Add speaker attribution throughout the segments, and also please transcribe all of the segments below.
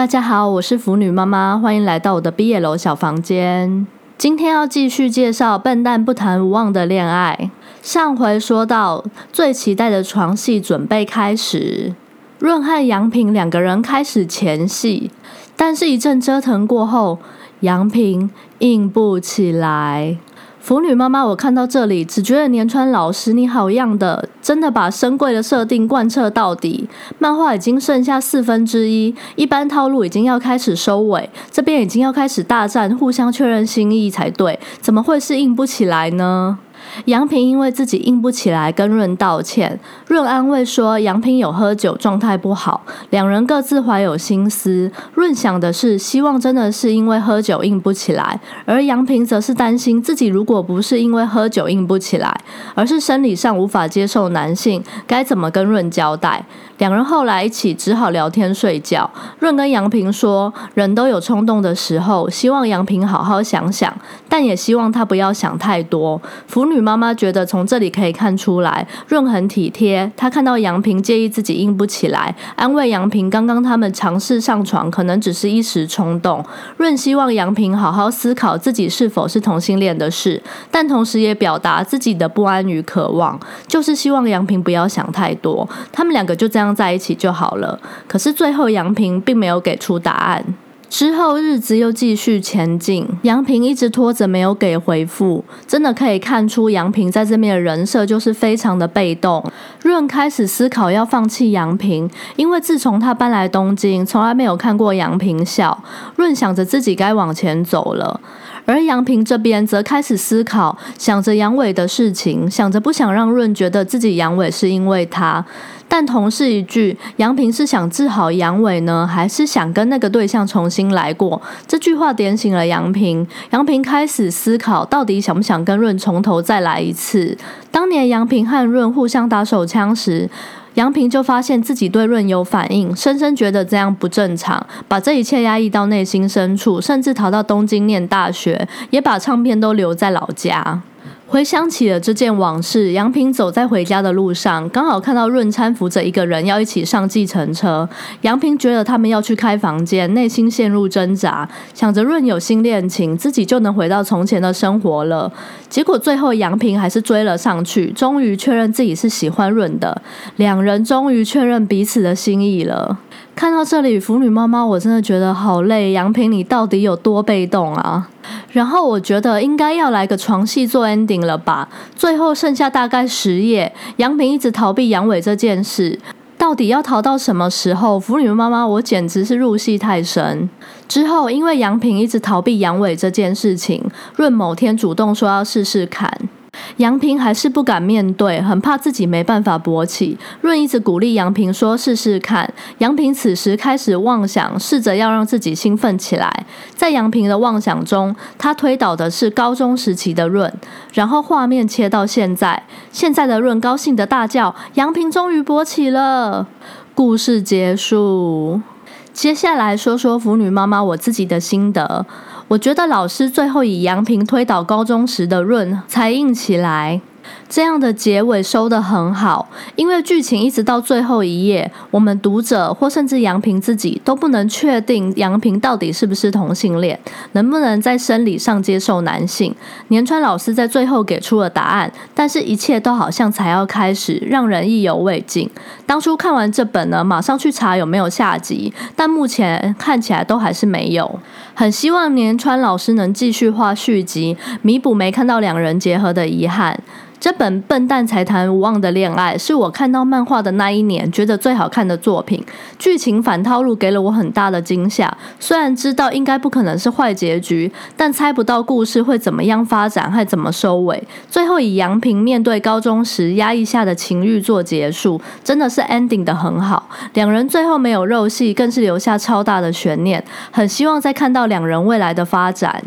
Speaker 1: 大家好，我是腐女妈妈，欢迎来到我的毕业楼小房间。今天要继续介绍《笨蛋不谈无望的恋爱》。上回说到，最期待的床戏准备开始，润和杨平两个人开始前戏，但是一阵折腾过后，杨平硬不起来。腐女妈妈，我看到这里只觉得年川老师你好样的，真的把深贵的设定贯彻到底。漫画已经剩下四分之一，一般套路已经要开始收尾，这边已经要开始大战，互相确认心意才对，怎么会是硬不起来呢？杨平因为自己硬不起来，跟润道歉。润安慰说，杨平有喝酒，状态不好。两人各自怀有心思。润想的是，希望真的是因为喝酒硬不起来，而杨平则是担心自己如果不是因为喝酒硬不起来，而是生理上无法接受男性，该怎么跟润交代？两人后来一起只好聊天睡觉。润跟杨平说，人都有冲动的时候，希望杨平好好想想，但也希望他不要想太多。腐女妈妈觉得从这里可以看出来，润很体贴。她看到杨平介意自己硬不起来，安慰杨平，刚刚他们尝试上床，可能只是一时冲动。润希望杨平好好思考自己是否是同性恋的事，但同时也表达自己的不安与渴望，就是希望杨平不要想太多。他们两个就这样。在一起就好了。可是最后杨平并没有给出答案。之后日子又继续前进，杨平一直拖着没有给回复。真的可以看出杨平在这边的人设就是非常的被动。润开始思考要放弃杨平，因为自从他搬来东京，从来没有看过杨平笑。润想着自己该往前走了。而杨平这边则开始思考，想着杨伟的事情，想着不想让润觉得自己杨伟是因为他。但同事一句，杨平是想治好杨伟呢，还是想跟那个对象重新来过？这句话点醒了杨平，杨平开始思考，到底想不想跟润从头再来一次？当年杨平和润互相打手枪时。杨平就发现自己对润有反应，深深觉得这样不正常，把这一切压抑到内心深处，甚至逃到东京念大学，也把唱片都留在老家。回想起了这件往事，杨平走在回家的路上，刚好看到润搀扶着一个人要一起上计程车。杨平觉得他们要去开房间，内心陷入挣扎，想着润有新恋情，自己就能回到从前的生活了。结果最后杨平还是追了上去，终于确认自己是喜欢润的，两人终于确认彼此的心意了。看到这里，腐女妈妈，我真的觉得好累。杨平，你到底有多被动啊？然后我觉得应该要来个床戏做 ending 了吧？最后剩下大概十页，杨平一直逃避阳痿这件事，到底要逃到什么时候？腐女妈妈，我简直是入戏太深。之后，因为杨平一直逃避阳痿这件事情，润某天主动说要试试看。杨平还是不敢面对，很怕自己没办法勃起。润一直鼓励杨平说：“试试看。”杨平此时开始妄想，试着要让自己兴奋起来。在杨平的妄想中，他推倒的是高中时期的润，然后画面切到现在，现在的润高兴的大叫：“杨平终于勃起了！”故事结束。接下来说说腐女妈妈我自己的心得。我觉得老师最后以杨平推倒高中时的润才硬起来。这样的结尾收得很好，因为剧情一直到最后一页，我们读者或甚至杨平自己都不能确定杨平到底是不是同性恋，能不能在生理上接受男性。年川老师在最后给出了答案，但是一切都好像才要开始，让人意犹未尽。当初看完这本呢，马上去查有没有下集，但目前看起来都还是没有。很希望年川老师能继续画续集，弥补没看到两人结合的遗憾。这本笨蛋才谈无望的恋爱，是我看到漫画的那一年觉得最好看的作品。剧情反套路给了我很大的惊吓。虽然知道应该不可能是坏结局，但猜不到故事会怎么样发展，还怎么收尾。最后以杨平面对高中时压抑下的情欲做结束，真的是 ending 的很好。两人最后没有肉戏，更是留下超大的悬念。很希望再看到两人未来的发展。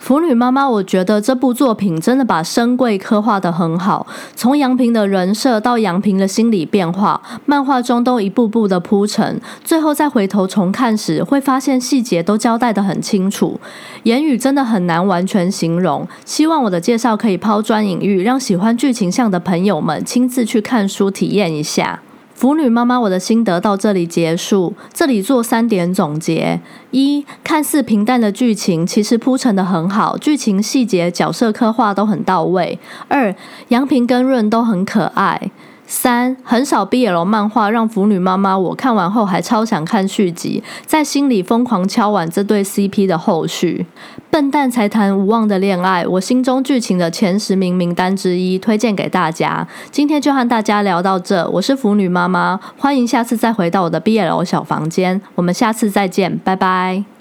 Speaker 1: 腐女妈妈，我觉得这部作品真的把深贵刻画的很好，从杨平的人设到杨平的心理变化，漫画中都一步步的铺陈，最后再回头重看时，会发现细节都交代的很清楚，言语真的很难完全形容。希望我的介绍可以抛砖引玉，让喜欢剧情向的朋友们亲自去看书体验一下。腐女妈妈，我的心得到这里结束。这里做三点总结：一，看似平淡的剧情，其实铺陈的很好，剧情细节、角色刻画都很到位。二，杨平跟润都很可爱。三很少 BL 漫画让腐女妈妈我看完后还超想看续集，在心里疯狂敲完这对 CP 的后续。笨蛋才谈无望的恋爱，我心中剧情的前十名名单之一，推荐给大家。今天就和大家聊到这，我是腐女妈妈，欢迎下次再回到我的 BL 小房间，我们下次再见，拜拜。